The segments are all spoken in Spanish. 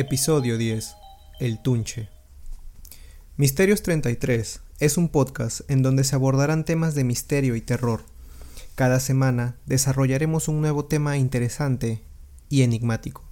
Episodio 10. El Tunche. Misterios 33 es un podcast en donde se abordarán temas de misterio y terror. Cada semana desarrollaremos un nuevo tema interesante y enigmático.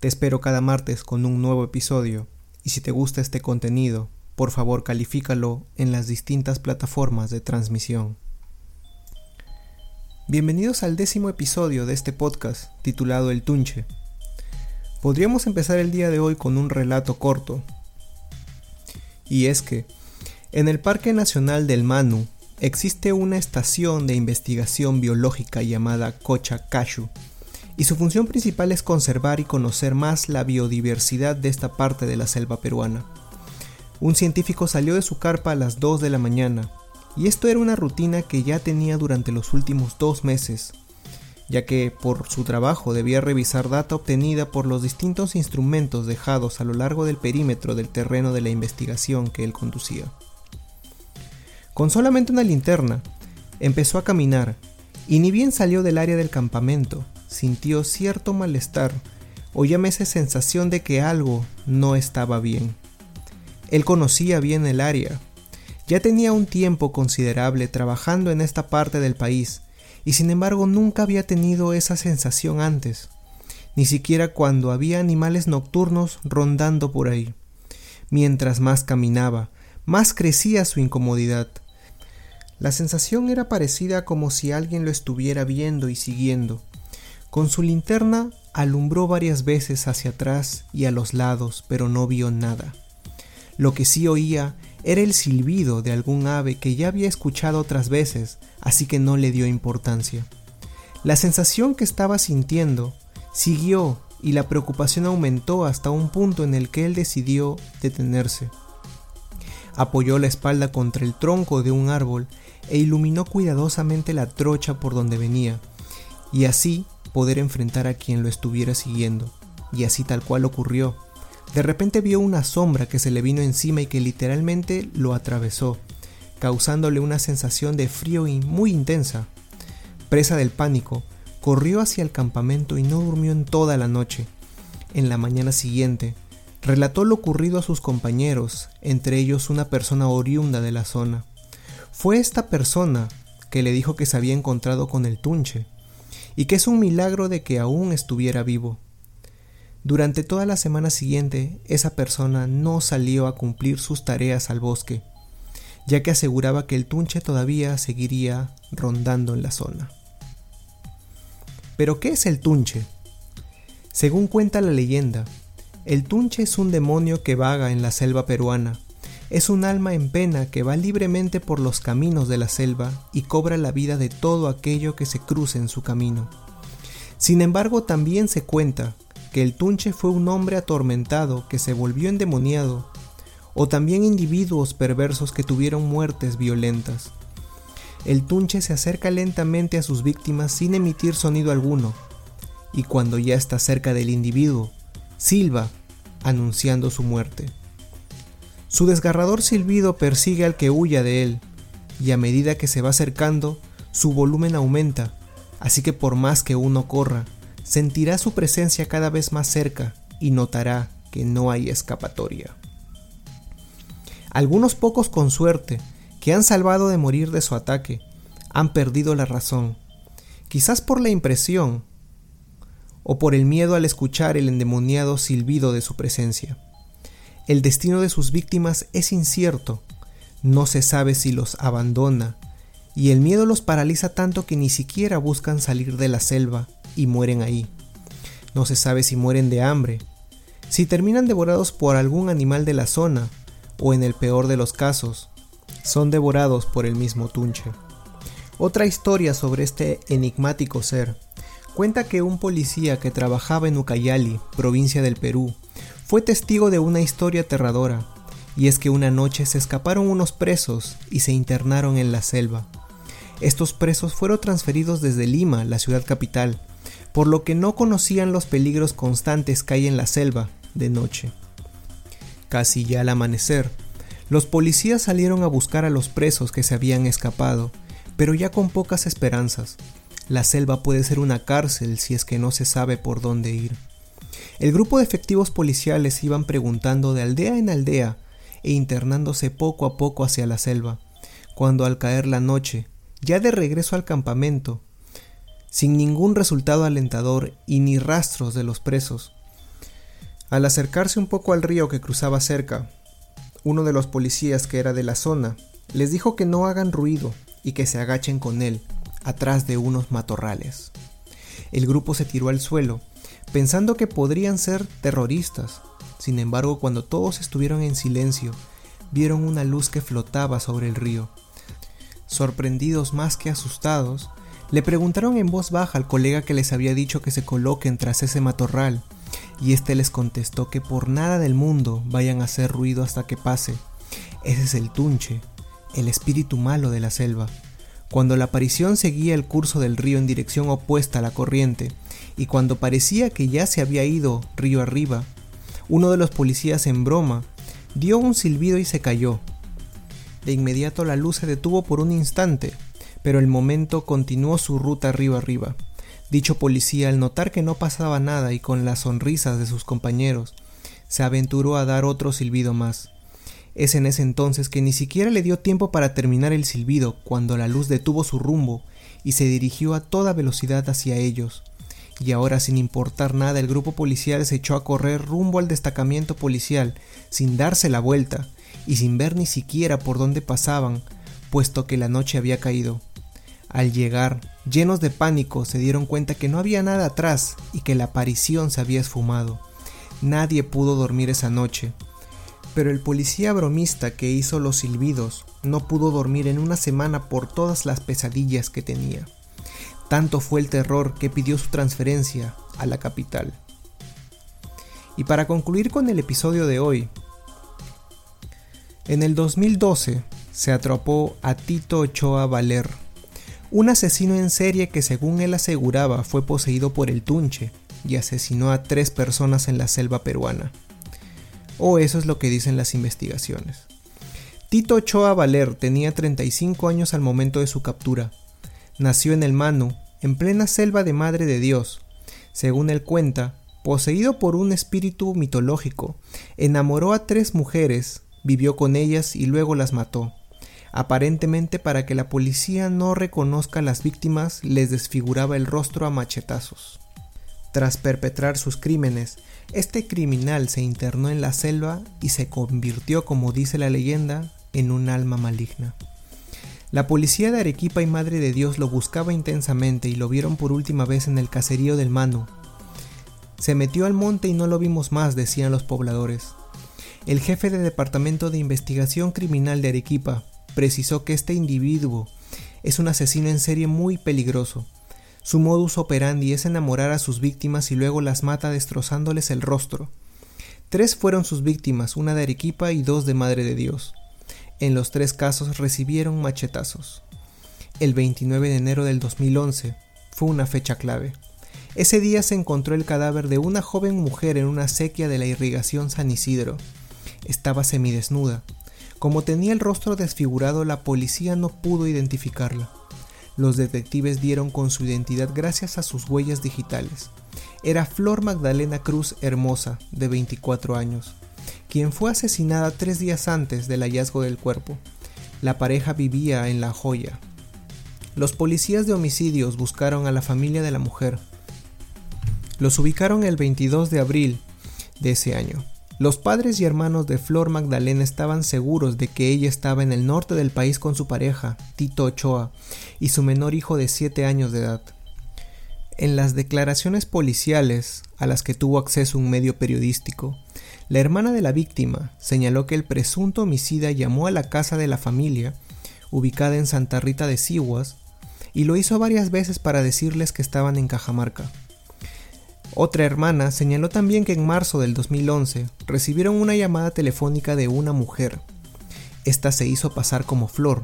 Te espero cada martes con un nuevo episodio y si te gusta este contenido, por favor califícalo en las distintas plataformas de transmisión. Bienvenidos al décimo episodio de este podcast titulado El Tunche. Podríamos empezar el día de hoy con un relato corto. Y es que, en el Parque Nacional del Manu, existe una estación de investigación biológica llamada Cocha Cashu, y su función principal es conservar y conocer más la biodiversidad de esta parte de la selva peruana. Un científico salió de su carpa a las 2 de la mañana, y esto era una rutina que ya tenía durante los últimos dos meses, ya que por su trabajo debía revisar data obtenida por los distintos instrumentos dejados a lo largo del perímetro del terreno de la investigación que él conducía. Con solamente una linterna, empezó a caminar, y ni bien salió del área del campamento, sintió cierto malestar, o llámese sensación de que algo no estaba bien. Él conocía bien el área, ya tenía un tiempo considerable trabajando en esta parte del país, y sin embargo nunca había tenido esa sensación antes, ni siquiera cuando había animales nocturnos rondando por ahí. Mientras más caminaba, más crecía su incomodidad. La sensación era parecida como si alguien lo estuviera viendo y siguiendo. Con su linterna alumbró varias veces hacia atrás y a los lados, pero no vio nada. Lo que sí oía era el silbido de algún ave que ya había escuchado otras veces, así que no le dio importancia. La sensación que estaba sintiendo siguió y la preocupación aumentó hasta un punto en el que él decidió detenerse. Apoyó la espalda contra el tronco de un árbol e iluminó cuidadosamente la trocha por donde venía, y así poder enfrentar a quien lo estuviera siguiendo. Y así tal cual ocurrió. De repente vio una sombra que se le vino encima y que literalmente lo atravesó, causándole una sensación de frío y muy intensa. Presa del pánico, corrió hacia el campamento y no durmió en toda la noche. En la mañana siguiente, relató lo ocurrido a sus compañeros, entre ellos una persona oriunda de la zona. Fue esta persona que le dijo que se había encontrado con el tunche, y que es un milagro de que aún estuviera vivo. Durante toda la semana siguiente, esa persona no salió a cumplir sus tareas al bosque, ya que aseguraba que el tunche todavía seguiría rondando en la zona. Pero ¿qué es el tunche? Según cuenta la leyenda, el tunche es un demonio que vaga en la selva peruana. Es un alma en pena que va libremente por los caminos de la selva y cobra la vida de todo aquello que se cruce en su camino. Sin embargo, también se cuenta que el Tunche fue un hombre atormentado que se volvió endemoniado, o también individuos perversos que tuvieron muertes violentas. El Tunche se acerca lentamente a sus víctimas sin emitir sonido alguno, y cuando ya está cerca del individuo, silba, anunciando su muerte. Su desgarrador silbido persigue al que huya de él, y a medida que se va acercando, su volumen aumenta, así que por más que uno corra, sentirá su presencia cada vez más cerca y notará que no hay escapatoria. Algunos pocos con suerte, que han salvado de morir de su ataque, han perdido la razón, quizás por la impresión o por el miedo al escuchar el endemoniado silbido de su presencia. El destino de sus víctimas es incierto, no se sabe si los abandona, y el miedo los paraliza tanto que ni siquiera buscan salir de la selva y mueren ahí. No se sabe si mueren de hambre, si terminan devorados por algún animal de la zona, o en el peor de los casos, son devorados por el mismo Tunche. Otra historia sobre este enigmático ser cuenta que un policía que trabajaba en Ucayali, provincia del Perú, fue testigo de una historia aterradora, y es que una noche se escaparon unos presos y se internaron en la selva. Estos presos fueron transferidos desde Lima, la ciudad capital, por lo que no conocían los peligros constantes que hay en la selva de noche. Casi ya al amanecer, los policías salieron a buscar a los presos que se habían escapado, pero ya con pocas esperanzas. La selva puede ser una cárcel si es que no se sabe por dónde ir. El grupo de efectivos policiales iban preguntando de aldea en aldea e internándose poco a poco hacia la selva, cuando al caer la noche, ya de regreso al campamento, sin ningún resultado alentador y ni rastros de los presos, al acercarse un poco al río que cruzaba cerca, uno de los policías que era de la zona les dijo que no hagan ruido y que se agachen con él, atrás de unos matorrales. El grupo se tiró al suelo, pensando que podrían ser terroristas. Sin embargo, cuando todos estuvieron en silencio, vieron una luz que flotaba sobre el río. Sorprendidos más que asustados, le preguntaron en voz baja al colega que les había dicho que se coloquen tras ese matorral, y éste les contestó que por nada del mundo vayan a hacer ruido hasta que pase. Ese es el tunche, el espíritu malo de la selva. Cuando la aparición seguía el curso del río en dirección opuesta a la corriente, y cuando parecía que ya se había ido río arriba, uno de los policías en broma dio un silbido y se cayó. De inmediato la luz se detuvo por un instante, pero el momento continuó su ruta río arriba. Dicho policía, al notar que no pasaba nada y con las sonrisas de sus compañeros, se aventuró a dar otro silbido más. Es en ese entonces que ni siquiera le dio tiempo para terminar el silbido cuando la luz detuvo su rumbo y se dirigió a toda velocidad hacia ellos. Y ahora sin importar nada el grupo policial se echó a correr rumbo al destacamento policial sin darse la vuelta y sin ver ni siquiera por dónde pasaban, puesto que la noche había caído. Al llegar, llenos de pánico, se dieron cuenta que no había nada atrás y que la aparición se había esfumado. Nadie pudo dormir esa noche, pero el policía bromista que hizo los silbidos no pudo dormir en una semana por todas las pesadillas que tenía. Tanto fue el terror que pidió su transferencia a la capital. Y para concluir con el episodio de hoy, en el 2012 se atrapó a Tito Ochoa Valer, un asesino en serie que según él aseguraba fue poseído por el Tunche y asesinó a tres personas en la selva peruana o eso es lo que dicen las investigaciones. Tito Ochoa Valer tenía 35 años al momento de su captura. Nació en el Manu, en plena selva de Madre de Dios. Según él cuenta, poseído por un espíritu mitológico, enamoró a tres mujeres, vivió con ellas y luego las mató. Aparentemente para que la policía no reconozca a las víctimas, les desfiguraba el rostro a machetazos. Tras perpetrar sus crímenes, este criminal se internó en la selva y se convirtió, como dice la leyenda, en un alma maligna. La policía de Arequipa y Madre de Dios lo buscaba intensamente y lo vieron por última vez en el caserío del Manu. Se metió al monte y no lo vimos más, decían los pobladores. El jefe de Departamento de Investigación Criminal de Arequipa precisó que este individuo es un asesino en serie muy peligroso su modus operandi es enamorar a sus víctimas y luego las mata destrozándoles el rostro. Tres fueron sus víctimas, una de Arequipa y dos de Madre de Dios. En los tres casos recibieron machetazos. El 29 de enero del 2011 fue una fecha clave. Ese día se encontró el cadáver de una joven mujer en una sequía de la irrigación San Isidro. Estaba semidesnuda. Como tenía el rostro desfigurado, la policía no pudo identificarla. Los detectives dieron con su identidad gracias a sus huellas digitales. Era Flor Magdalena Cruz Hermosa, de 24 años, quien fue asesinada tres días antes del hallazgo del cuerpo. La pareja vivía en La Joya. Los policías de homicidios buscaron a la familia de la mujer. Los ubicaron el 22 de abril de ese año. Los padres y hermanos de Flor Magdalena estaban seguros de que ella estaba en el norte del país con su pareja, Tito Ochoa, y su menor hijo de 7 años de edad. En las declaraciones policiales a las que tuvo acceso un medio periodístico, la hermana de la víctima señaló que el presunto homicida llamó a la casa de la familia, ubicada en Santa Rita de Siguas, y lo hizo varias veces para decirles que estaban en Cajamarca. Otra hermana señaló también que en marzo del 2011 recibieron una llamada telefónica de una mujer. Esta se hizo pasar como Flor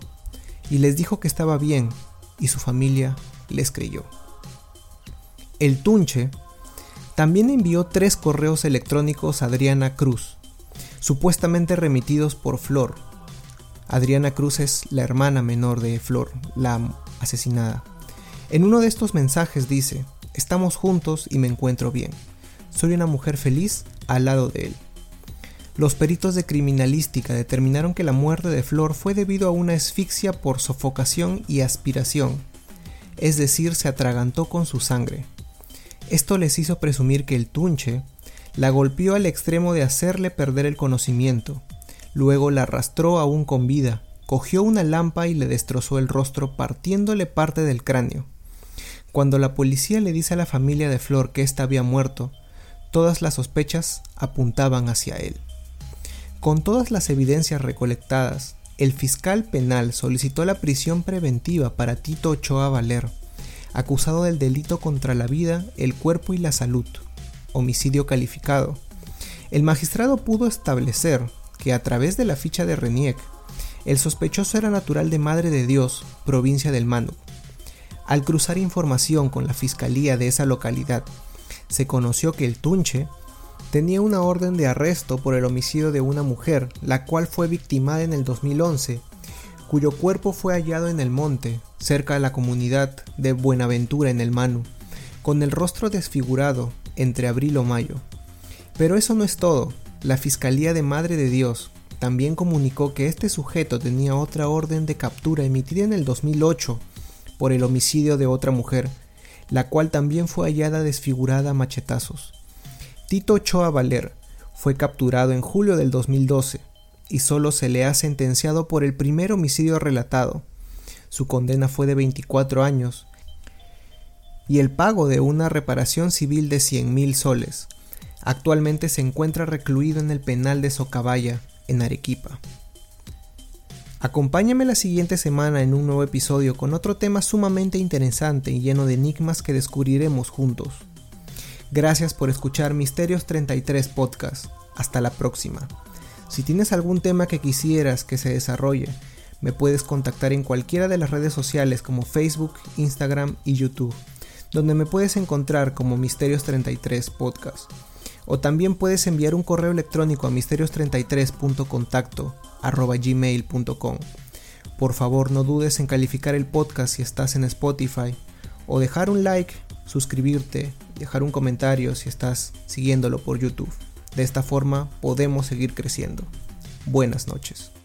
y les dijo que estaba bien y su familia les creyó. El Tunche también envió tres correos electrónicos a Adriana Cruz, supuestamente remitidos por Flor. Adriana Cruz es la hermana menor de Flor, la asesinada. En uno de estos mensajes dice, Estamos juntos y me encuentro bien. soy una mujer feliz al lado de él. Los peritos de criminalística determinaron que la muerte de Flor fue debido a una asfixia por sofocación y aspiración, es decir, se atragantó con su sangre. Esto les hizo presumir que el tunche la golpeó al extremo de hacerle perder el conocimiento, luego la arrastró aún con vida, cogió una lampa y le destrozó el rostro partiéndole parte del cráneo. Cuando la policía le dice a la familia de Flor que ésta había muerto, todas las sospechas apuntaban hacia él. Con todas las evidencias recolectadas, el fiscal penal solicitó la prisión preventiva para Tito Ochoa Valer, acusado del delito contra la vida, el cuerpo y la salud, homicidio calificado. El magistrado pudo establecer que a través de la ficha de Reniec, el sospechoso era natural de Madre de Dios, provincia del Manu. Al cruzar información con la fiscalía de esa localidad, se conoció que el Tunche tenía una orden de arresto por el homicidio de una mujer, la cual fue victimada en el 2011, cuyo cuerpo fue hallado en el monte, cerca de la comunidad de Buenaventura en el Manu, con el rostro desfigurado entre abril o mayo. Pero eso no es todo. La Fiscalía de Madre de Dios también comunicó que este sujeto tenía otra orden de captura emitida en el 2008 por el homicidio de otra mujer, la cual también fue hallada desfigurada a machetazos. Tito Ochoa Valer fue capturado en julio del 2012 y solo se le ha sentenciado por el primer homicidio relatado. Su condena fue de 24 años y el pago de una reparación civil de 100 mil soles. Actualmente se encuentra recluido en el penal de Socabaya, en Arequipa. Acompáñame la siguiente semana en un nuevo episodio con otro tema sumamente interesante y lleno de enigmas que descubriremos juntos. Gracias por escuchar Misterios 33 Podcast. Hasta la próxima. Si tienes algún tema que quisieras que se desarrolle, me puedes contactar en cualquiera de las redes sociales como Facebook, Instagram y YouTube, donde me puedes encontrar como Misterios 33 Podcast. O también puedes enviar un correo electrónico a misterios33.contacto@gmail.com. Por favor, no dudes en calificar el podcast si estás en Spotify o dejar un like, suscribirte dejar un comentario si estás siguiéndolo por YouTube. De esta forma podemos seguir creciendo. Buenas noches.